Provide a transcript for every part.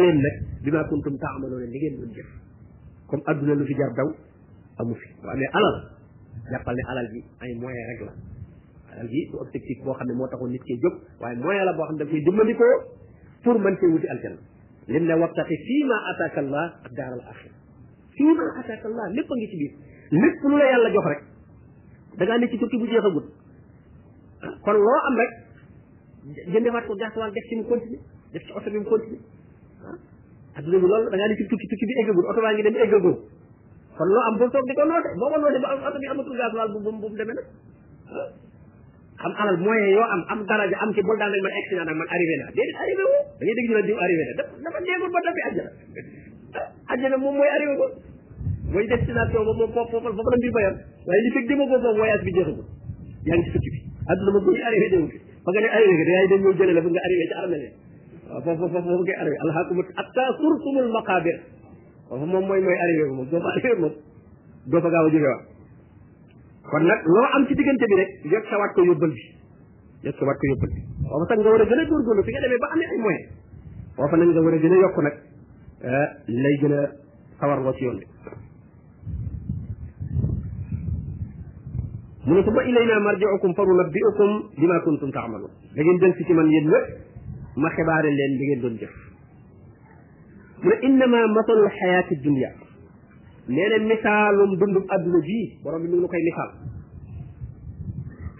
leen nag bi maa kuntum taamaloon li ngeen doon jëf comme adduna lu fi jar daw amu fi bu amee alal jàppal ne alal bi ay moyen rek la alal bi du objectif boo xam ne moo taxoon nit ki jóg waaye moyen la boo xam ne da koy dimbandikoo pour mën cee wuti aljanna lim ne wabtaqi fii ma ataaka allah ak daaral axira fii ma ataaka allah lépp a ngi ci biir lépp lu la yàlla jox rek da ngaa ne ci tukki bu jeexagut kon loo am rek jëndewaat ko gaasuwaal def ci mu continuer def ci oto bi mu continuer ah adduna bi loolu da ngaa ne ci tukki tukki bi eggagul oto baa ngi dem eggagul kon loo am bul toog di ko noote boo ko noote ba am oto bi amatul gaasuwaal bu bu bu mu demee nag ah. am alal moyen yoo am am daraja am ci bul daan rek man accident nag man arrivé naa déedéet arrivé woo da ngay dégg ñu ne diw arrivé na dafa dafa déegul ba dafi àjjana àjjana moom mooy arrivé ba mooy destination ba moom foofu foofu la mbir ba yam waaye li fekk dema ko foofu voyage bi jeexagul yaa ngi ci tukki bi àdduna moom muy arrivé déw fi fa nga ne arrivé nga yaay dañ ñëw jëlee la ba nga arrivé ci armée waaw foofu foofu foofu ngay arrivé alhaakumat atta surtumul maqabir foofu moom mooy mooy arrivé ba moom doo fa arrivé moom doo fa gaaw a jóge waat kon nag loo am ci diggante bi rek yokk sa waat ko yóbbal bi yëg ko war ko yóbbal foofu sax nga war a gën a góorgóorlu fi nga demee ba amee ay moyen foofu nag nga war a gën a yokk nag eh, lay gën a sawar loo ci yoon bi mu ne summa ilayna marji'ukum fa nunabbi'ukum bima kuntum ta'malun da ngeen jël si ci man yéen ñëpp ma xibaare leen li ngeen doon jëf mu ne innama masalul xayaati dunia nee na misaalum dundub adduna bii borom bi mi ngi koy misaal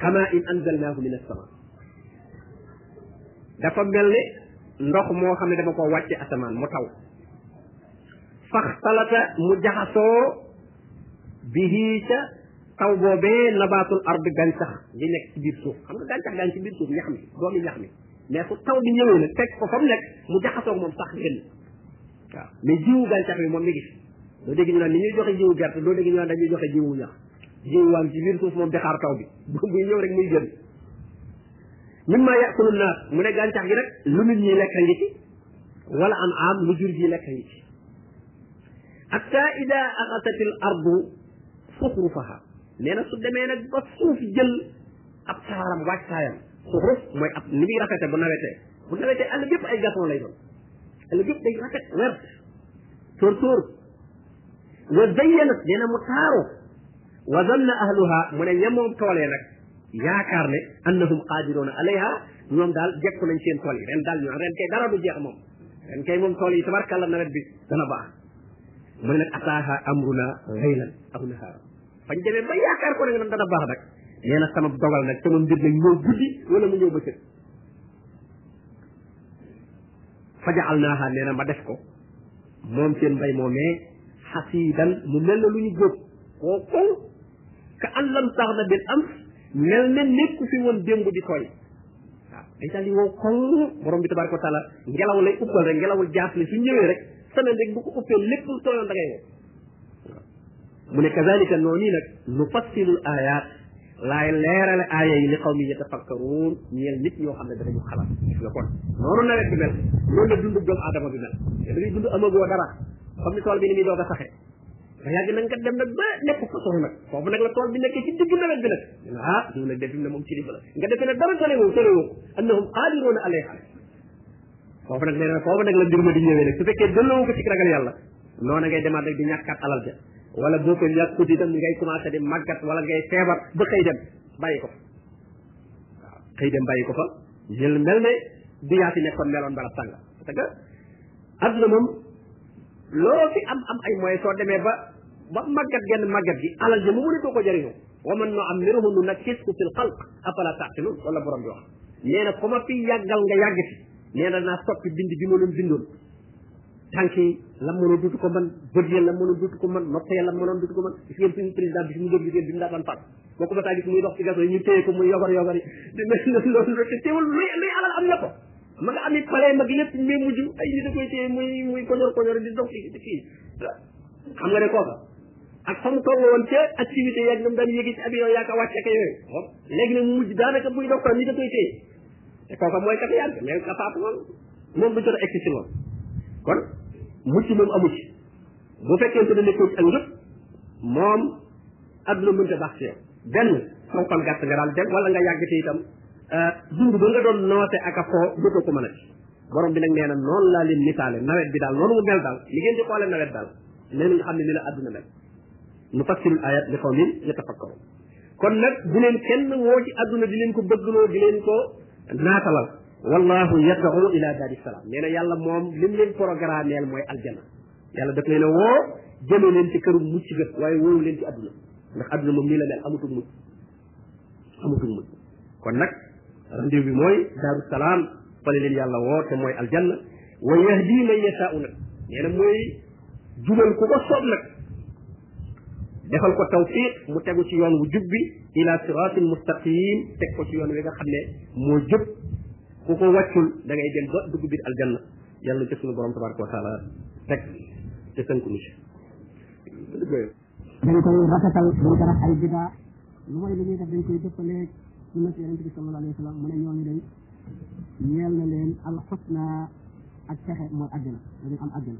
kama in anzalnaahu min assama dafa mel ne ndox moo xam ne dama ko wàcce asamaan mu taw faxtalata mu jaxasoo bihi ca taw boobee nabaatul ard gàncax gi nekk ci biir suuf xam nga gàncax gaa ngi ci biir suuf ñax mi doomi ñax mi mais su taw bi ñëwee nag fekk ko fa mu nekk mu jaxasoog moom sax génn waaw mais jiwu gàncax bi moom mi ngi fi doo dégg ñu naan ni ñuy joxe jiwu gerte doo dégg ñu naan dañuy joxe jiwu ñax jiwu waan ci biir suuf moom di xaar taw bi buy ñëw rek muy génn min maa yàqulu naas mu ne gàncax gi rek lu nit ñi lekk ngi ci wala am am lu jur gi lekk ngi ci hatta ida axasat al ardu suxrufaha nee na su demee nag ba suuf jël ab saaram wàccaayam suxruf mooy ab ni muy rafete bu nawetee bu nawetee àll bépp ay gâteau lay doon àll bépp day rafet wert tóor tóor wa zayyanat nee na mu taaru wa zanna ahluha mu ne ña moom toolee nag yaakaar ne annahum qaadiruuna alayha ñoom daal jekku nañ seen tool yi ren daal ñoo ren kay dara du jeex moom ren kay moom tool yi tabarkàlla nawet bi dana baax mu ne nag ataaha amruna laylan aw nahaara bañ demee ba yaakaar ko nag dana baax nag nee na sama dogal nag sama mbir nag ñëw guddi wala mu ñëw bëccëg fajaal naaha nee na ma def ko moom seen mbay moomee xasiidan mu mel na lu ñu góob koo kow ka an lam sax na bil am mel ne nekku fi woon démb di tooy waaw day daal di wow koŋ borom bi tabaraka wa taala ngelaw lay uppal rek ngelawul jaas li su ñëwee rek semaine rek bu ko uppee lépp lu tooyoon da ngay wow mu ne kazalika noonu nag nu fassilul ayat laay leerale aaya yi li xaw mi yatafakkaruun ñeel nit ñoo xam ne danañu xalaat gis nga kon noonu nawet bi mel noonu la dund doomu aadama bi mel da ngay dund amagoo dara xam ni tool bi ni muy doog a saxee ba yàgg na nga dem nag ba nekk façon nag foofu nag la tool bi nekkee ci digg nawet bi nag ah diw nag def ne moom ci li la nga defee ne dara tolewoo tolewoo annahum qaadiruuna alayha foofu nag nee na foofu nag la mbir ma di ñëwee nag su fekkee delloo ko ci ragal yàlla noonu ngay demaat rek di ñàkkaat alal ja wala boo ko ñàkku di dem ngay commencé di màggat wala ngay feebar ba xëy dem bàyyi ko fa waaw xëy dem bàyyi ko fa jël mel ne du yaa fi nekkoon meloon barab sàng parce que adduna moom loo fi am am ay moyens soo demee ba ba màggat genn màggat gi alal ja mu mënatoo ko jëriñoo wa man nu am miruhu nu nakkisku fil xalq afala taqilun wala borom bi wax nee na ku ma fi yàggal nga yàgg fi nee na naa soppi bind bi ma doon bindoon tànk yi la mënoon dutu ko man bët ya la mënoon dutu ko man nopp ya la mënoon dutu ko man gis ngeen suñu président bi mu jóg gis ngeen bi mu daan fàtt boo ko bataa gis muy dox ci gaso yi ñu téye ko muy yogar yogar yi di mel noonu loolu te teewul luy luy alal am na ko ma nga ami palais mag lépp mais mujj ay nit a koy téye muy muy koñor koñor di dox ci kii xam nga ne kooka ak fa mu toll woon ca activité yeeg nam daan yéegi ci avion yaa ko wàcc ak yooyu léegi nag mu mujj daanaka buy dox sax ni da koy téye te kooka mooy kat yàgg mais ka faatu moom moom du jot a egsi ci moom kon mucc moom amu ci bu fekkente ne nekkoo ci ak njub moom adduna mënta baax ci yow benn saw fan gàtt nga daal dem wala nga yàgg ci itam dund ba nga doon noote ak a foo dootoo ko mën a ci borom bi nag nee na noonu laa leen misaale nawet bi daal noonu mu mel daal li ngeen di xoole nawet daal nee na nga xam ne ni la àdduna mel nu fassirul ayat li xaw min yatafakkaru kon nag bu leen kenn woo ci àdduna di leen ko bëggloo di leen ko naatalal wallahu yad'u ila daari salaam nee na yàlla moom lim leen programmeel mooy aljana yàlla daf leen a woo jëme leen ci këru mucc ga waaye woowu leen ci àdduna ndax àdduna moom nii la mel amatul mucc amatuñ mujj kon nag rendez-vous bi mooy daaru salaam fale leen yàlla woo te mooy aljanna wa yahdi man yashaa'u nag nee na mooy jubal ku ko soob nag defal ko tawfiq mu tegu ci yoon wu jub bi ila siratin mustaqim teg ko ci yoon wi nga xam ne moo jub ku ko wàccul da ngay dem ba dugg biir aljanna yàlla na ci suñu borom tabaraka wa taala teg te sënku ni ci dañ koy rafetal dañ ko rax ay bidaa lu mooy li ñuy def dañ koy dëppalee sunna si yonente bi sallallahu alayhi wa sallam mu ne ñooñu day ñeel na leen alxusna ak texe mooy àjjana dañu am àjjana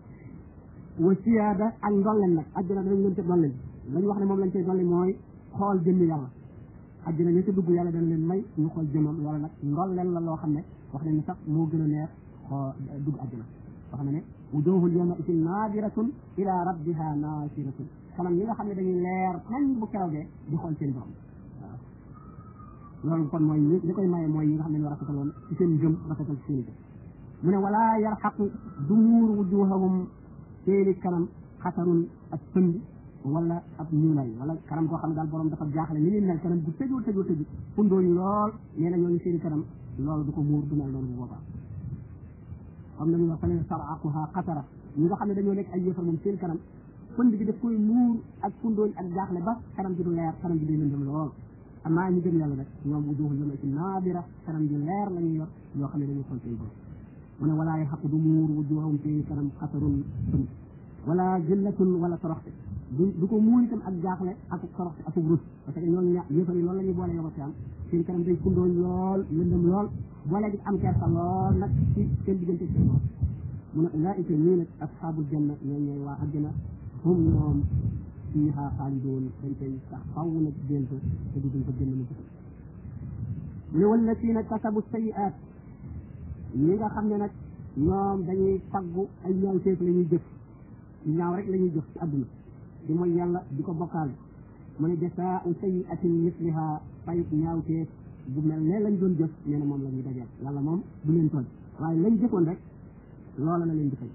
wa siyaada ak ndolleen nag àjjana danañ leen ca dolleen lañ wax ne moom lañ cay dolli mooy xool jëmmi yàlla àjjana ña ca dugg yàlla dana leen may ñu xool jëmam loolu nag ndolleen la loo xam ne wax nañu sax moo gën a neex xoo dugg àjjana wax na ne wujuhun yawma isin naadiratun ila rabbiha naasiratu kanam ñi nga xam ne dañuy leer nañ bu keroogee di xool seen borom waaw loolu kon mooy li koy maye mooy yi nga xam ne ñu rafetaloon ci seen jëm rafetal ci seen jëm mu ne wala yarxaqu du muur wujuhahum seeni kanam xatarun ak pënd wala ab ñuulay wala kanam koo xam ne daal borom dafa jaaxle ni muy mel kanam bu tëjoo tëjoo tëju fundooñ lool nee na ñooñu seeni kanam loolu du ko muur du mel noonu bu boobaa xam nañu wax fane saraquha xatara ñi nga xam ne dañoo nekk ay yéefar moom seen kanam pënd bi daf koy muur ak fundooñ ak jaaxle ba kanam gi du leer kanam gi day lëndëm lool amaa ñu gëm yàlla nag ñoom bu duuxu yoma ci naabira kanam gi leer la ñuy yor yoo xam ne dañuy xool seen bopp mu ne walaa yaxaqu du muur wu juuxum seen kanam xasarun pënd wala jillatun wala toroxte du ko muur itam ak jaaxle ak toroxte ak rus parce que ñooñu ña yëfar yi loolu la ñuy boole yow si am seen kanam day kundooñ lool lëndëm lool boole gi am kersa lool nag ci seen diggante seen bopp mu ne ulaayika ñii nag asxaabul janna ñooy ñooy waa àjjana hum ñoom fiiha xaalidoon dañ koy sax faw nag génn fa te du duñ fa génn mu jëfal mu ne wala si nag kasabu sayiaat ñi nga xam ne nag ñoom dañuy faggu ay ñaawteef la ñuy jëf ñaaw rek la ñuy jëf ci àdduna di mooy yàlla di ko bokkaal mu ne jasaa u sayi atin misliha fayut ñaawtee bu mel ne lañ doon jëf nee na moom la ñuy dajeel yàlla moom bu leen tooñ waaye lañ jëfoon rek loola la leen di fay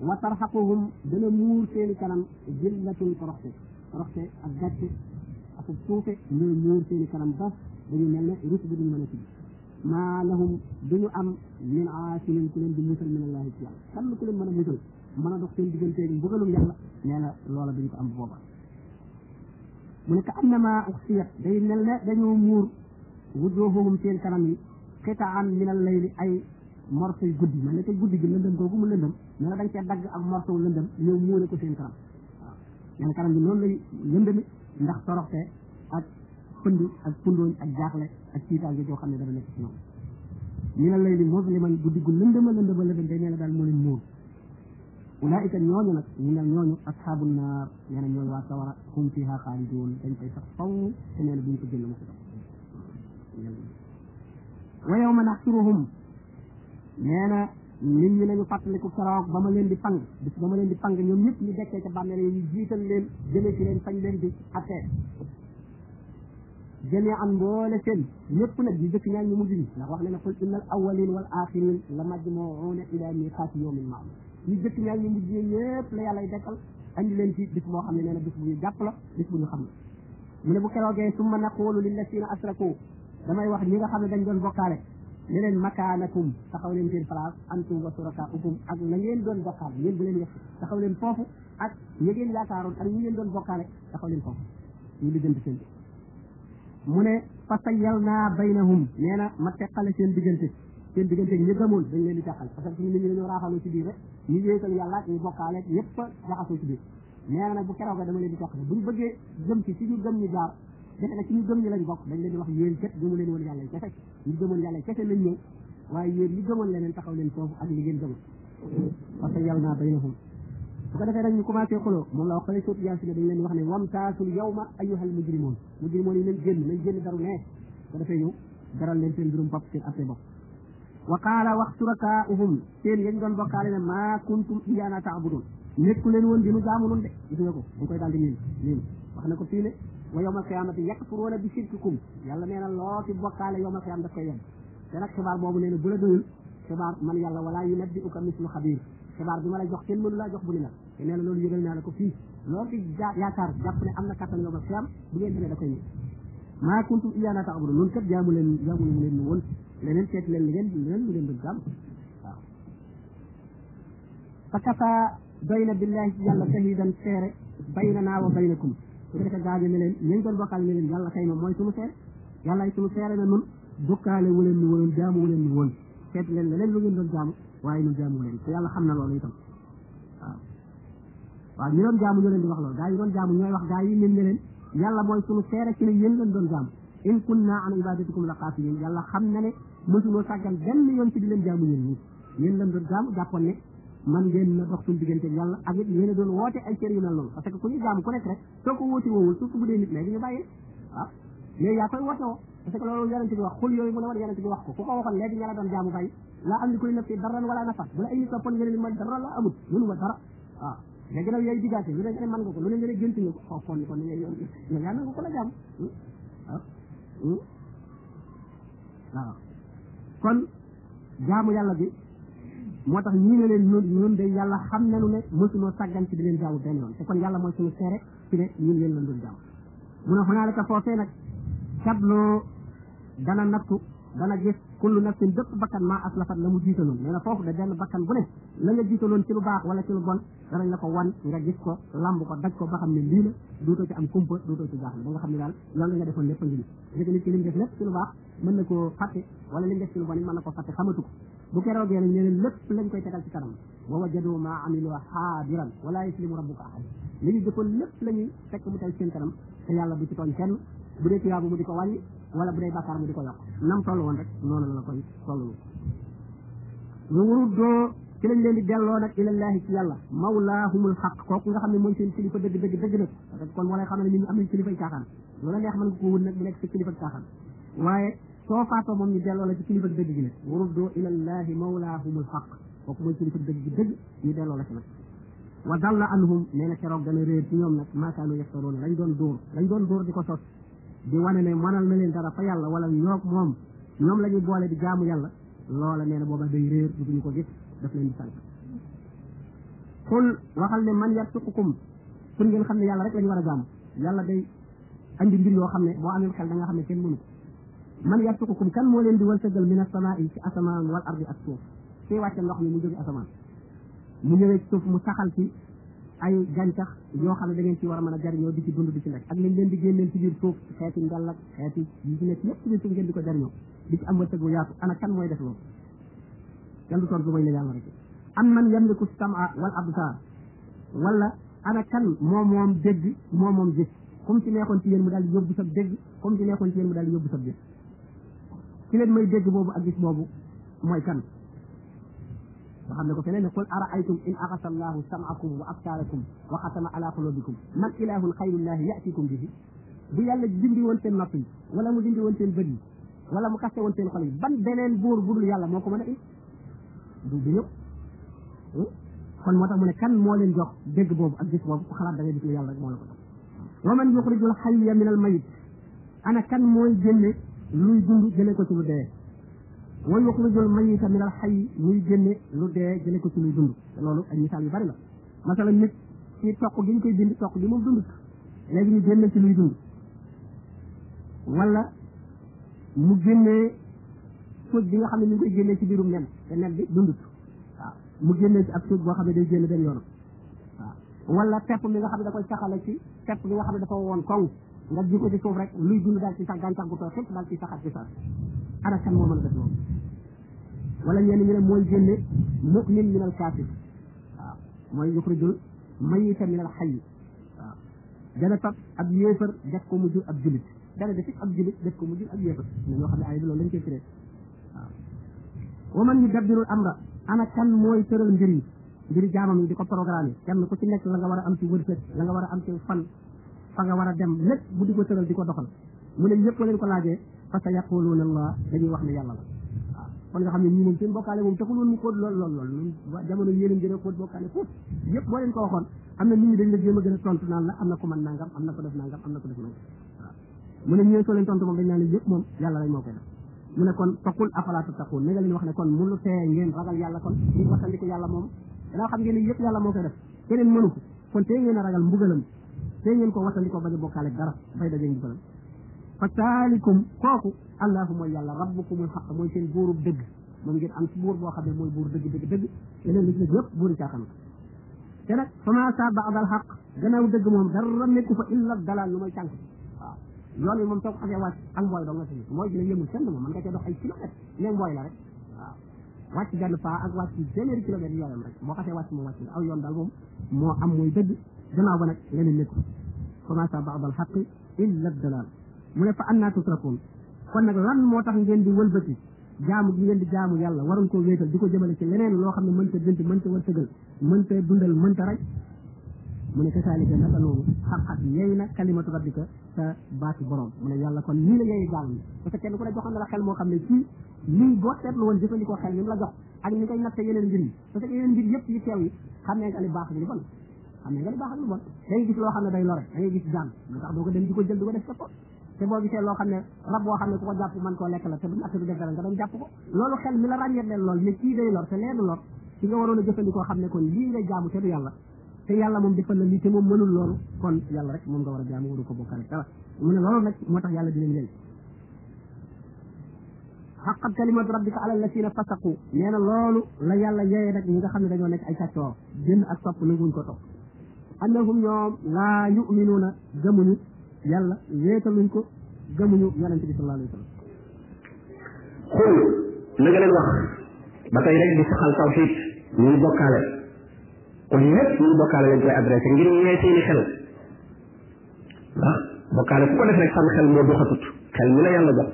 wa tarxaquhum dana muur seeni kanam jillatun toroxte toroxte ak gàcce ak suufe ñooy muur seeni kanam ba dañu mel ne rus bi duñ mën a tudd maa lahum duñu am min aasimin ku leen di musal min allahi ci yàlla kan ku leen mën a musal mën a dox seen digganteeg mbugalum yàlla nee na loola duñ ko am booba mu ne ka annama uxsiyat day mel ne dañoo muur wujuuhuhum seen kanam yi xitaan min al layli ay morso yu guddi mel ne te guddi gi lëndëm googu mu lëndëm mel ne dañ cee dagg ak morso lëndëm ñëw muure ko seen kanam waaw nee na kanam bi noonu lay lëndëmi ndax toroxte ak pënd ak pundooñ ak jaaxle ak tiitaange joo xam ne dana nekk ci ñoom ñu ne lay li moos li man guddi gu lëndëma lëndëma lëndëm day mel daal moo leen muur ulaayika ñooñu nag ñu mel ñooñu asxaabu naar nee na ñooñu waa sawara hum fiha xaalidoon dañ fay sax faw te nee na duñ ko génn mu ko wa yawma naxsuruhum nee na nit ñi nañu fàttaliku keroog ba ma leen di fang bis ba ma leen di fang ñoom ñëpp ñu dekkee ca bàmmeel yi jiital leen jëlee ci leen fañ leen di attee jëmee an mboole seen ñëpp nag ñu jëkk ñaan ñu mujj ñi ndax wax ne na qul inna al awalin wal axirin la majmuuna ila miqaati yawmin ma'lum ñu jëkk ñaan ñu mujj ñi ñëpp la yàllay dekkal andi leen ci bis boo xam ne nee na bis bu ñu jàpp la bis bu ñu xam la mu ne bu keroogee summa naqulu lillazina asraku damay wax ñi nga xam ne dañ doon bokkaale ne leen makaanakum taxaw leen seen place antum wa surakaa'ukum ak la ngeen doon bokkaale yéen bu leen yëpp taxaw leen foofu ak ñi ngeen yaakaaroon ak ñi ngeen doon bokkaale taxaw leen foofu ñu diggante seen bi mu ne fa sayyalnaa baynahum nee na ma teqale seen diggante seen diggante ñi gëmoon dañ leen di teqal parce que ñu ne ñu dañoo raaxaloo ci biir rek ñu yéetal yàlla ñu bokkaale yëpp jaxasoo ci biir nee na nag bu keroog dama leen di toqale bu ñu bëggee gëm ci ci ñu gëm ñu jaar defe na ci ñu gëm ñi lañ bokk dañ leen di wax yéen kat gëmu leen woon yàlla kese ñu gëmoon yàlla kese lañ ñëw waaye yéen li gëmoon leneen taxaw leen foofu ak li ngeen gëmoon parce que yàlla naa bay na foofu bu ko defee nag ñu commencé xuloo moom la wax xale sóotu yaa si ne dañ leen wax ne wam taasul yow ma ayyuhal mujrimoon mujrimoon yi nañ génn nañ génn daru nee bu ko defee ñu daral leen seen mbirum bopp seen atte bopp wa qaala wax surakaa'uhum seen yañ doon bokkaale ne maa kuntum iyaana taabudun nekku leen woon dinu jaamu nun de gis nga ko dañ koy daal di miin miin wax na ko fii ne wa yawmal qiyaamati yakfuruuna bi shirkikum yàlla nee na loo ci bokkaale yawmal qiyaam daf koy yem te nag xibaar boobu nee na bu la doyul xibaar man yàlla wala yunabbi'uka mislu xabiir xibaar bi ma la jox kenn mënu laa jox bu ni mel te nee na loolu yëgal naa la ko fii loo fi ja yaakaar jàpp ne am na kattan yow ma xiyam bu ngeen demee da koy ñëw maa kuntum iyaana ta'budu noonu kat jaamu leen jaamu leen leen woon leneen seet leen li ngeen leneen lu ngeen doon jaamu waaw fa kafa doy na billahi ci yàlla shahidan seere baynanaa wa baynakum su ko defee gaajo ne leen yéen doon bokkaale ne leen yàlla xëy na mooy sunu seere yàlla ay sunu seere na nun bokkaale wu leen ni woon jaamu wu leen ni woon seet leen leneen lu ngeen doon jaamu waaye nu jaamu leen te yàlla xam na loolu itam waaw ñu doon jaamu ñoo leen di wax loolu gaa yi doon jaamu ñooy wax gaa yi leen ne leen yàlla mooy sunu seere ci ne yéen leen doon jaamu in kunna an ibadatikum la qaafilin yàlla xam na ne mësunoo sàggan benn yoon ci di leen jaamu yéen ñi yéen leen doon jaamu jàppoon ne man ngeen na dox suñu diggante yàlla ak it yéen a doon woote ay cër yu mel noonu parce que ku ñu jaamu ku nekk rek soo ko woote woowul surtout bu dee nit léegi ñu bàyyi waaw léegi yaa koy woote woo parce que loolu yonente bi wax xul yooyu mu ne woon yonente bi wax ko ku ko waxoon léegi ña la doon jaamu bàyyi laa am li koy nafsi daran wala nafa bu la ay nit toppoon nga ne man dara la amul mënu ma dara waaw léegi nag yooyu digaate lu ne nga ne mën nga ko lu ne nga ne gënt nga ko xaw foon ni ko ni nga yoon nga ñaan nga ko la jàmm waaw waaw kon jaamu yàlla bi moo tax ñii ne leen ñun ñun de yàlla xam nañu ne mosunoo sàggan ci di leen jaamu benn yoon te kon yàlla mooy suñu seere ci ne ñun yéen lañ doon jàmm mu ne xunaa leka foofee nag tabloo dana nattu dana gis kullu nafsin bépp bakkan maa aslafat la mu jiitaloon nee na foofu da benn bakkan bu ne la nga jiitaloon ci lu baax wala ci lu bon danañ la ko wan nga gis ko lamb ko daj ko ba xam ne lii la duutoo ci am kumpa duutoo ci jaaxle ba nga xam ne daal loolu nga defoon lépp a ngi ni léegi nit ki lim def lépp ci lu baax mën na koo fàtte wala lim def ci lu bon it mën na ko fàtte xamatu ko bu keroogee nag nee na lépp lañ koy tegal ci kanam wa wajadu ma amilu xaadiran wala yuslimu rabbuka ahad li ñu jëfoon lépp la ñuy fekk mu tey seen kanam te yàlla du ci tooñ kenn bu dee tuyaaba mu di ko wàññi wala bu dee bàkkaar mu di ko yokk nam toll woon rek noonu la la koy toll ñu wuruddoo ci lañ leen di delloo nag ilallahi ci yàlla mawlaahumul xaq kooku nga xam ne mooy seen kilifa dëgg dëgg dëgg nag parce que kon moo lay xam ne nit ñi am nañ kilifay caaxaan loola neex mën nga ko wut nag mu nekk sa kilifa caaxaan waaye soo faatoo moom ñu delloo la ci kilifa dëgg gi nag wuruddoo ilallahi mawlaahumul xaq kooku mooy kilifa dëgg gi dëgg ñu delloo la ci nag wa dalla anhum nee na keroog gën a réer ci ñoom nag maakaanu yeftaroon lañ doon dóor lañ doon dóor di ko sos di wane ne manal na leen dara fa yàlla wala ñoog moom ñoom la ñuy boole di jaamu yàlla loola nee na booba day réer du duñu ko gis daf leen di sànq xul waxal ne man yarsuqukum pour ngeen xam ne yàlla rek la ñu war a jaamu yàlla day andi mbir yoo xam ne boo amee xel da nga xam ne kenn mënu ko man yarsuqukum kan moo leen di wërsëgal min as-samaa'i ci asamaan wal ardi ak suuf ci wàcce ndox mi mu jóge asamaan mu ñëwee ci suuf mu saxal ci ay gàncax yoo xam ne da ngeen ci war a mën a jariñoo di ci dund di ci lekk ak lañ leen di génneel ci biir suuf xeeti ndàll ak xeeti yi ci nekk yëpp ci biir suuf ngeen di ko jariñoo di ci am wërsëg bu yaatu ana kan mooy def loolu kenn du toon bu may ne yàlla rek am man yamliku sama wal absar wala ana kan moo moom dégg moo moom gis comme ci neexoon ci yéen mu daal di yóbbu sa dégg comme ci neexoon ci yéen mu daal di yóbbu sab gis ci leen may dégg boobu ak gis boobu mooy kan nga xam ne ko feneen ne qul araaytum in axasa allahu sam'akum wa absaarakum wa xatama ala qulubikum man ilahun xayrullahi yatikum bihi bu yàlla dindi woon seen nopp yi wala mu dindi woon seen bët yi wala mu kaste woon seen xol yi ban beneen buur budul yàlla moo ko mën a indi du du ñëpp hmm? kon moo tax mu ne kan moo leen jox dégg boobu ak gis boobu ku xalaat da ngay gis ne yàlla rek moo la ko jox wa man yuxrijul xayya min al mayit ana kan mooy génne luy dund jëlee ko ci lu dee wa yuxrijul mayita min al xay muy génne lu dee jëlee ko ci luy dund te loolu ay misaal yu bari la masala nit ci toq gi ñu koy dindi toq gi moom dund léegi ñu génne ci luy dund wala mu génnee sóoj bi nga xam ne mi ngi koy génnee ci biirum nen te nen bi dundut waaw mu génnee ci ab sóoj boo xam ne day génn benn yoonam waaw wala pepp mi nga xam ne da koy saxale ci pepp bi nga xam ne dafa woon koŋ nga ji ko ci suuf rek luy dund daal ci sax gàncax gu tooy xëpp daal ci saxaat ci sax ana kan moo mën a def loolu wala ñenn ñu ne mooy génne mu'min min al kaafir waaw mooy yuxrijul mayita min al xayyi waaw dana fab ab yéefar def ko mu jur ab julit dana def ab julit def ko mu jur ab yéefar na ñoo xam ne ay bi loolu lañ koy firee waaw wa man yudabbirul amra ana kan mooy tëral mbir yi mbiri jaamam yi di ko programme yi kenn ku ci nekk la nga war a am ci wërsëg la nga war a am ci fan fa nga war a dem lépp bu di ko tëral di ko doxal mu ne yëpp leen ko laajee fa sa yaquluuna allah dañuy wax ne yàlla la waaw kon nga xam ne ñii moom seen bokkaale moom taxul woon mu xóot lool lool lool ñun jamono yéeneen gën a xóot bokkaale foofu yëpp boo leen ko waxoon am na nit ñi dañ la jéem a gën a tontu naan la am na ko man nangam am na ko def nangam am na ko def nangam waaw mu ne ñëwee soo leen tontu moom dañ naan la yëpp moom yàlla rek moo koy def mu ne kon faqul afala tattaqun ni nga leen wax ne kon mënu tee ngeen ragal yàlla kon ñu wattandiku yàlla moom danaa xam ngeen ne yëpp yàlla moo koy def keneen mënu ko kon tey ngeen a ragal mbugalam tey ngeen ko watandi ko bañ a bokkaale dara bay daje mbugalam fa taalikum kooku allahu mooy yàlla rabbukumul xaq mooy seen buurub dëgg moom ngeen am ci buur boo xam ne mooy buur dëgg dëgg dëgg yeneen li ci des yëpp buuri caaxaan la te nag fama sa baadal xaq gannaaw dëgg moom dara nekku fa illa dalal lu mooy cànk waaw yoon wi moom soo ko xasee wàcc ak mbooy doo nga si mooy dina yëmul kenn moom mën nga cee dox ay kilomètre ne mbooy la rek wàcc benn paa ak wàcc téeméeri kilomètre yi yooyam rek moo xasee wàcc moom wàcc nga aw yoon daal moom moo am mooy dëgg gannaaw ba nag leneen nekku commença baad al xaqi illa dalal mu ne fa annaa tusrakoon kon nag lan moo tax ngeen di wëlbati jaamu gi ngeen di jaamu yàlla waroon koo wéetal di ko jëmale ci leneen loo xam ne mënta dënt mënta wërsëgal mënta dundal mënta rek mu ne kasaalika naka noonu xaqat yey na kalimatu rabbika sa baatu borom mu ne yàlla kon nii la yey jaam yi parce que kenn ku ne joxoon na la xel moo xam ne ci lii boo seetlu woon jëfandikoo xel ni mu la jox ak ni koy natte yeneen mbir yi parce que yeneen mbir yëpp yi teew yi xam ne nga li baax ak lu bon xam ne nga li baax ak lu bon da ngay gis loo xam ne day lore da ngay gis jaan moo tax doo ko dem di ko jël di ko def sa pot te boo gisee loo xam ne rab boo xam ne ku ko jàpp mën koo lekk la te du natt du def dara nga dem jàpp ko loolu xel mi la ràññee leen lool ne kii day lor te lee du lor ci nga waroon a jëfandikoo xam ne kon lii ngay jaamu te du yàlla te yàlla moom defal la lii te moom mënul loolu kon yàlla rek moom nga war a jaamu waru ko bokkale dara mu ne loolu nag moo tax yàlla di leen leen xaqat kalimatu rabbika ala allasina fasaqu nee na loolu la yàlla yeyee nag ñi nga xam ne dañoo nekk ay càccoo génn ak topp nanguñ ko topp annahum ñoom laa yuminuuna gëmuñu yàlla wéetaluñ ko gëmuñu yonent bi sallallahu alayhi wa sallam xul na nga leen wax ba tey rek di saxal tawxiid ñuy bokkaale kon ñëpp ñuy bokkaale lañ koy adressé ngir ñee seeni xel ndax bokkaale ku ko def rek sam xel moo doxatut xel mi la yàlla jox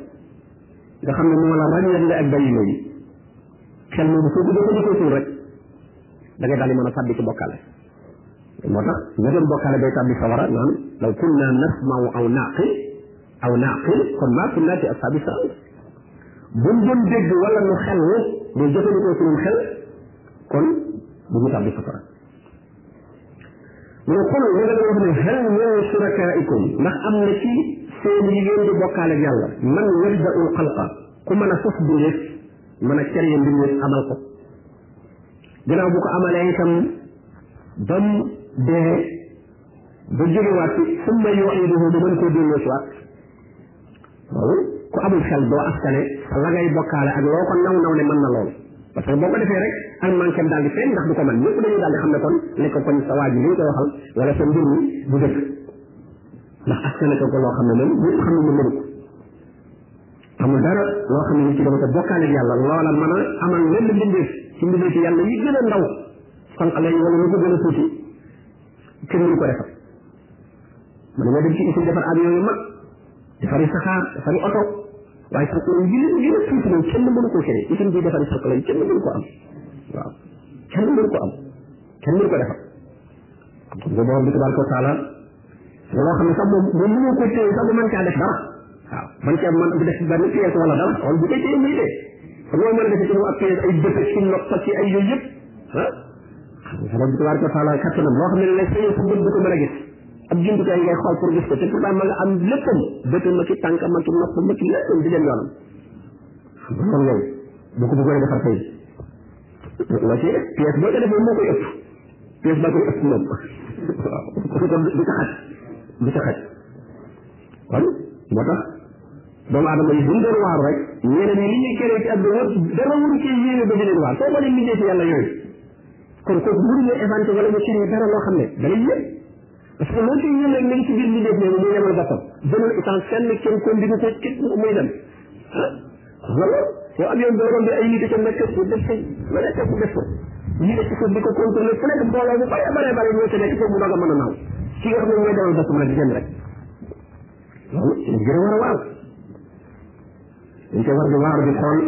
nga xam ne moo la ràññeetle ak bayima yi xel moomu soo ko jëfandikootul rek da ngay daal di mën a tàbbi ci bokkaale moo tax nga doon bokkaale day tàbbi sawara naan law kunna nasmau aw naaqil aw naaqil kon maa kunna fi ashabi sair buñ doon dégg wala nu xel ne day jëfandikoo suñu xel kon bu ñu tàbbi safara mu ne kon nga leen wax ne hal min shurakaikum ndax am na ci seen yi ngeen di bokkaale ak yàlla man yabda'ul xalqa ku mën a sos bindeef mën a créé bindeef amal ko ginnaaw bu ko amalee itam ba mu dee ba jógewaat ci summa yu'iduhu mu mën koo delloo si waat loolu ku amul xel doo askane la ngay bokkaale ak loo ko naw naw ne mën na lool parce que boo ko defee rek ak manqué daal di feeñ ndax du ko mën ñëpp dañuy daal di xam ne kon ne ko kon sa waa ji li ñu koy waxal wala sa mbir mi du dëkk ndax askane ko ko loo xam ne moom ñëpp xam ne mu mënu ko amul dara loo xam ne nit ki dafa ko bokkaale ak yàlla loola mën a amal lenn mbindeef ci mbindeef ci yàlla yi gën a ndaw sànq lañ wala lu ko gën a tuuti kenn mënu ko defal mën nga dem ci usine defar avion yu mag defari saxaar defari oto waaye sànq lañ gën a gën a tuuti moom kenn mënu ko créé usine bi defari sànq lañ kenn mënu ko am waaw kenn mënu ko am kenn mënu ko defar xam nga borom bi tabaraka wa taala loo xam ne sax moom moom mënoo ko téye sax bu mën caa def dara waaw man caa mën bu def benn pièce wala dara wala bu koy téye muy dee xam nga mën a def ci moom ak pièce ay bët ak ci nopp ak ci ay yooyu yëpp ah borom bi tabaraka taala kattanam loo xam ne la sa yëpp bët du ko mën a gis ab jumtukaay ngay xool pour gis ko te pourtant ma nga am léppam bëtam ak i tànkam ak i noppam ak i léppam di dem yoonam kon yow boo ko bëggoon a defar tey la ci pièce boo ko defee moo koy ëpp pièce ba koy ëpp moom waaw du ko xaj du ko xaj kon moo tax doomu aadama yi buñ doon waaru rek ñeneen ñi li ñuy kéré ci àdduna wër dara waru ci yéene ba di leen waar soo ko leen liggéey ci yàlla yooyu kon kooku mënuñu éventer wala ñu kéré dara loo xam ne da lay yëg parce que loo ci yéen rek mi ngi ci biir liggéey boobu muy yemal boppam demul itam fenn kenn ko ndigu ko ci muy dem wala soo amee borom bi ay nit ca nekk bu def sa la nekk bu def sa ñi ne ci suuf di ko contrôlé fu nekk mbooloo bu bare bare bare ñoo ca nekk foofu mu doog a mën a naaw ki nga xam ne mooy dawal boppam rek di dem rek loolu dañ gën a war a waaw dañ ko war di waaru di xool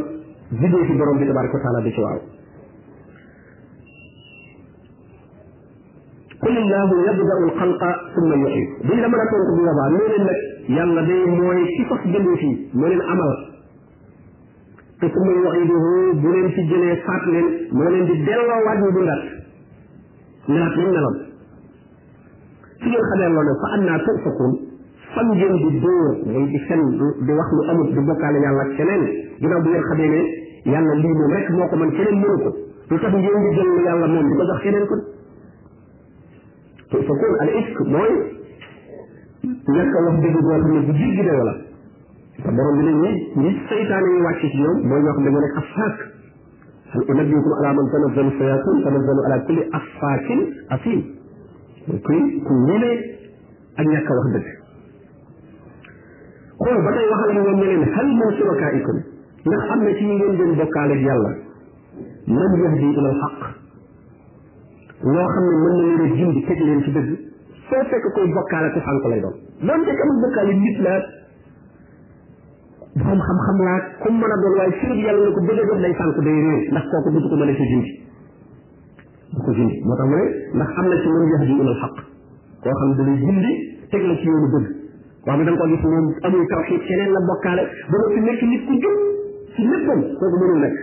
vidéo ci borom bi tabaraka wa taala di ci waaw qul illahu yabdau alxalqa summa yuxyi buñ la mën a tontu bu boobaa moo leen nag yàlla day mooy ci fas jëlee fii moo leen amal te summa yuxiduhu bu leen ci jëlee faat leen moo leen di delloo waaj ñu dundaat melaat nañ meloon su ngeen xamee loolu fa annaa tufakuun fan ngeen di dóor ngay di fen di wax lu amut di bokkaale yàlla ak keneen ginnaaw bu ngeen xamee ne yàlla lii moom rek moo ko man keneen mënu ko lu tax ngeen di jël yàlla moom di ko jox keneen kon te fa kon al ifk mooy ñàkk a wax dëgg boo xam ne bu jiggi de wala te borom bi ne ñi ñi seytaane yi wàcc ci ñoom mooy ñoo xam ne ñoo nekk afaak hal unabbiukum ala man tanazzalu shayatin tanazzalu ala kulli afaakin asim kuy ku ñëlee ak ñàkk a wax dëgg xool ba tey waxal ñoom ne leen hal min shurakaaikum ndax am na ci ngeen doon bokkaale yàlla man yahdi ila al xaq loo xam ne mën na leen a jindi teg leen ci dëgg soo fekk koy bokkaale ku sànq lay doon doon fekk amul bokkaale nit la borom xam-xam laa ku mën a doon waaye sirib yàlla na ko bëgg a def day sànq day réer ndax kooku dutu ko mën a sa jindi du ko gindi moo tax mu ne ndax am na ci man yahdi ilal xaq koo xam ne da lay gindi teg la ci yoonu dëgg wax bi da nga ko gis moom amul tawxiid keneen la bokkaale ba nga fi nekk nit ku jub ci léppam kooku mënul nekk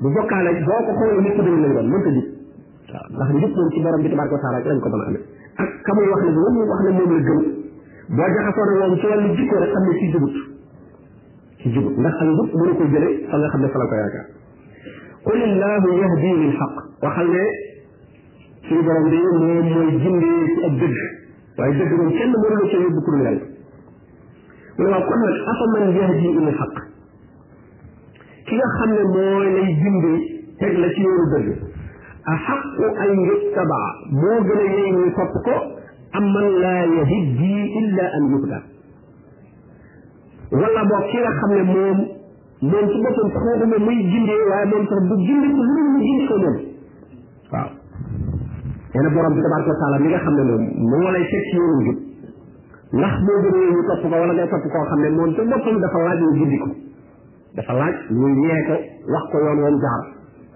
bu bokkaale boo ko xoolee nit ku dëgg lay doon mënta jub waaw ndax njub moom ci borom bi tabaaraka wa taala rek lañ ko mën a amee ak ka muy wax ne moom wax ne moom la gëm boo jaxasoo ne moom ci wàllu jikko rek xam ne ci jubut ci jub ndax ak njub mënu ko jële fa nga xam ne fa la ko yaakaar qul illahu yahdi lil xaq waxal ne suñu borom bi moom mooy jindee ci ak dëgg waaye dëgg moom kenn mënu la ci yóbbu ku dul yàlla mu ne waaw kon nag afa man yahdi lil xaq ki nga xam ne mooy lay jindee teg la ci yoonu dëgg a xaqu an yuttabaa moo gën a yey ñu topp ko am man laa yahdi illa an yuhda wala boog ki nga xam ne moom moom ci boppam sax waxuma muy gindee waaye moom sax bu gindi ko lu mu gindi ko moom waaw nee na borom bi tabaraka wa taala mi nga xam ne moom moo lay teg ci yoonu jub ndax boo gënee ñu topp ko wala ngay topp koo xam ne moom ci boppam dafa laaj ñu gindi ko dafa laaj ñu ñee ko wax ko yoon woon jaar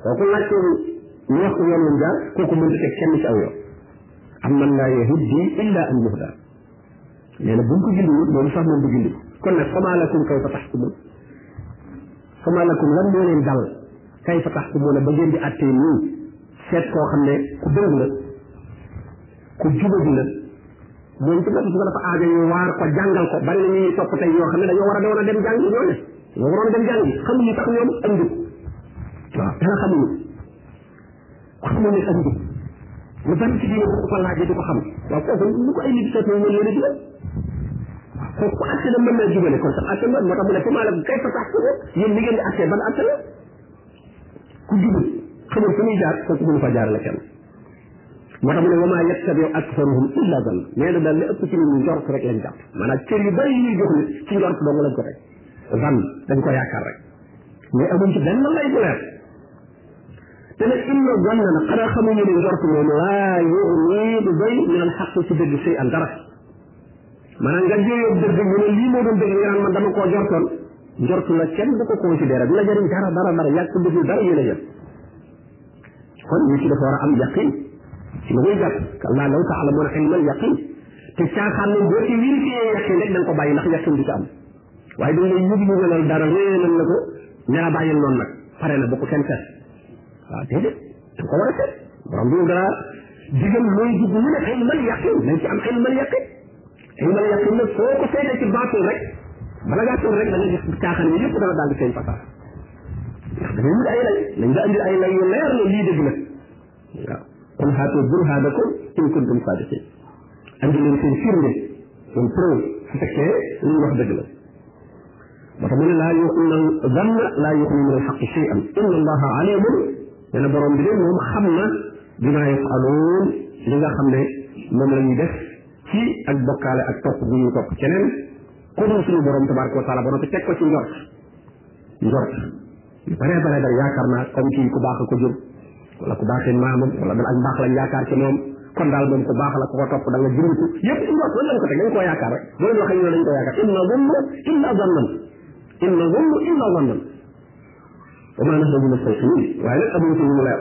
kooku laaj ko ñu wax ko yoon woon jaar kooku mënta teg kenn ci aw yoon am man laa yahuddi illa an yuhda nee na bu mu ko gindiwul moom sax moom du gindi kon nag famaa lakum kayfa taxkumun famaa lakum lan moo leen dal kayfa taxkumuna ba ngeen di àttee nii seet koo xam ne ku dëng la ku jubadi la moom ci bopp su ko dafa aajo ñu waar ko jàngal ko bari na ñuy topp tey yoo xam ne dañoo war a doon a dem jàng ñoo ne ñoo waroon dem jàng xamuñu tax ñoom andi waaw dana xamuñu wax moom it ak njub lu bari ci diine bu ko laajee di ko xam waaw kooku lu ko ay nit seetlu mën leen a jubal waaw kooku ku àtte la mën naa jubale kon sax àtte man moo tax mu ne fa maa la kay fa tax ko yéen li ngeen di àtte ban àtte la ku jubal xamul fu muy jaar kooku mënu fa jaarale kenn moo tax mu ne wa maa yattabiu aktaruhum illa zan nee na daal li ëpp ci nit ñi njort rek lañ jàpp maanaam cër yu bari yi ñuy jox nit ci njort dong lañ ko teg zan dañ ko yaakaar rek mais amuñ ci benn lay bu leer te nag inna zanna nag xanaa xamuñu ne njort moom laa yuxni du doy min al xaq ci dëgg sey an dara maanaam nga jéeyoo dëgg ñu ne lii moo doon dëgg nga naan man dama koo jortoon njort la kenn du ko considéré du la jëriñ dara dara dara yàgg dëgg dara yéen a jël kon nit ki dafa war a am yaqin ci lu muy jàpp kallaa law taalamuuna ilmal yaqin te caaxaan ne boo ci vérifié yaqin rek da nga ko bàyyi ndax yaqin du ci am waaye dañ lay yëg yëgalal dara wéyalal la ko ne la bàyyil noonu nag pare na bu ko kenn seet waaw déedéet da ko war a seet borom bi dara digal looy dugg mu ne ay mal yaqin nañ ci am ay mal yaqin ay mal yaqin nag foo ko seetee ci baatul rek bala ngaa toog rek da nga gis caaxaan yi yëpp dana daal di seen fasaa ndax dañuy wut ay lay nañ nga andil ay lay yu leer ne lii dëgg la waaw kon xaatoo burhaanakum in kuntum saadiqin andi leen seen firnde seen preuve su fekkee li ñu wax dëgg la moo tax mu ne laa yuxna zanna laa yuxni min alxaqi cheyan inna allaha alimun nee na borom bi de moom xam na bima yafaluun li nga xam ne moom la ñuy def ci ak bokkaale ak topp bu ñu topp keneen ku dul suñu borom tabaraka wa taala ba noppi teg ko ci njort njort yu bare bare bare yaakaar naa comme kii ku baax ko jur wala ku baaxee maamam wala dal ak mbaax lañ yaakaar ci moom kon daal moom ku baax la ku ko topp da nga jëriñu yëpp ci mbokk lañ ko teg dañ koo yaakaar rek boo leen waxee ñoo dañ ko yaakaar inna zanna illa zannan inna zanna illa zannan wa ma nahnu bi mustayqinin waaye nag amuñu ci ñu mu leer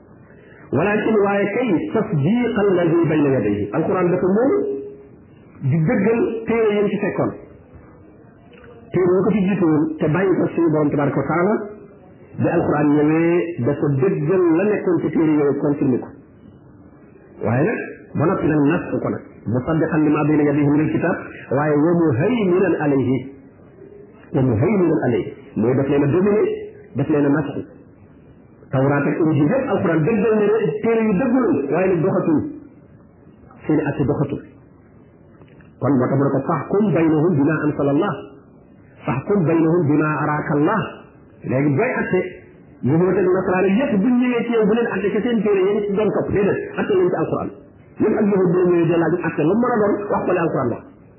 walakin waaye kay tasdiq alladi bayna yadayhi alquran dafa moom di dëggal téere yéen ci fekkoon téere ñu ko fi jiitu woon te bàyyi ko suñu borom tabaraka wa taala bi alquran ñëwee dafa dëggal la nekkoon ci téere yooyu confirmé ko waaye nag ba noppi nag nas ko nag musaddiqan lima bayna yadayhi min alkitab waaye wa muhayminan alayhi wa muhayminan alayhi mooy daf leen a dominé daf leen a nas tawraat ak injil yëpp alquran dëggal ne téere yu dëgg lañ waaye nag doxatul seen i atte doxatul kon moo tax mu ne ko faxkum baynahum bima ansala allah faxkum baynahum bima araaka allah léegi booy atte yahuud ak nasaraan yëpp bu ñëwee ci yow bu leen atte ca seen téere yéen ci doon topp déedéet atte lañ ci alquran même ak yahuud bu la ñëwee dee laaj atte lu mën a doon wax ko li alquran wax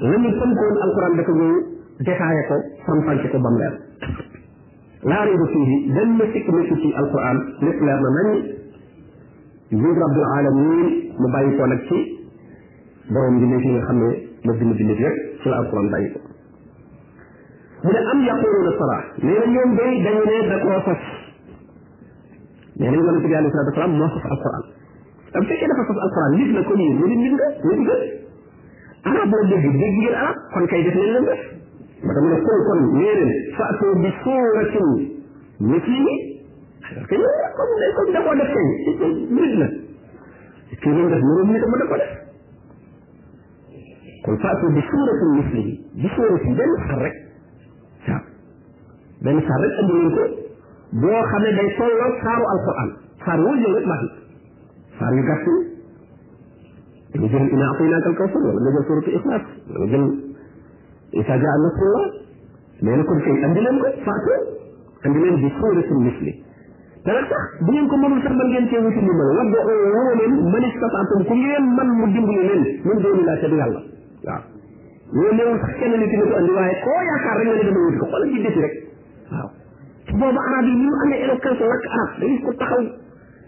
la ñu tënkoon alquran dafa ñëw détaillé ko faram-fàcce ko ba mu leer laa rayba fiihi benn sikk nekk ci alquran lépp leer na nañ min rabbil alamin mu bàyyi ko nag ci borom bi nekk nga xam ne ma bind bind yëpp ci la alquran bàyyi ko mu ne am yaquluuna sara nee na ñoom day dañu ne da koo sos nee na yonente bi alayhi salaatu wasalaam moo sos alquran am fekkee dafa sos alquran nit la ko nii mu nit nit nga nit nga arab la dégg dégg ngeen arab kon kay def leen leen def ba dama ne kon kon nee leen faatoo bi suuratin mislihi parce que yow comme day comme da koo def kay nit la kii leen def moroom nit ma da ko def kon faatoo bi suuratin mislihi bi suuratin benn saar rek waaw benn saar rek andi leen ko boo xam ne day tolloo saaru alquran saar woo jël rek baax na faar yu gàtt yi dañu jël ina ataynaaka al kawsar wala nga jël suratu ixlaas wala nga jël isa jaa nasrullah nee na kon kay andi leen ko faatu andi leen bi suuratin misli te nag sax bu ngeen ko mënul sax man ngeen cee wuti ndimbal wadda woo leen man istataatum ku ngeen man mu dimbali leen ñun dooni laa te du yàlla waaw loolu néewul sax kenn nit dina ko andi waaye koo yaakaar rek nga ne dama wuti ko xoolal ci dëkk rek waaw boobu arab yi ñu amee éloquence lakk arab dañu ko taxaw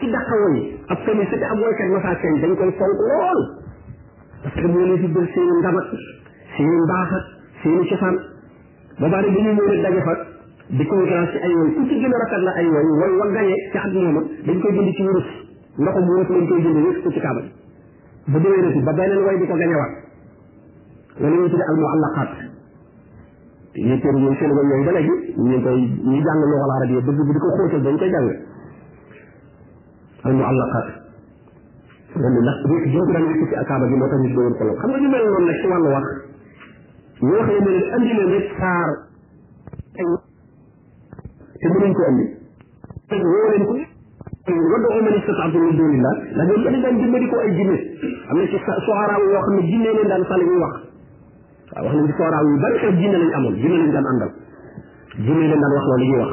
ci dàqa woy ab sëriñ su ci ab woykat masaa feeñ dañ koy fonk lool parce que moo leen di jël seen ndam ak seen mbaax ak seen cosaan ba bari dañuy ñëw rek daje fa di concurrence ci ay woy ku ci gën a rafet la ay woy woy wa gañe ci at mooma dañ koy bind ci wurus ndoxum wurus lañ koy bind wékk ko ci kaaba ba déwénati ba beneen woy di ko gañewaat loolu ñu tudde al muallaqaat ñu teru ñoom seen ñoom ba léegi ñu koy ñu jàng loxol arab yi bëgg bu di ko xóotal dañ koy jàng al mu àllaqaat loolu ndax bu bu ko daan yëkkati ak kaaba gi moo tax ñu doon ko xam nga ñu mel noonu nag ci wàllu wax ñu wax ne leen andi leen rek saar te mënuñ ko andi te woo leen ko wadda oo man istataatum min dunillah ndax ñoom dañ daan dimbali ko ay jinne am na ci soxaraaw yoo xam ne jinne leen daan fale ñuy wax waaw wax nañ ci sooraaw yu bari xeet jinne lañ amoon jinne lañ daan àndal jinne lañ daan wax loolu ñuy wax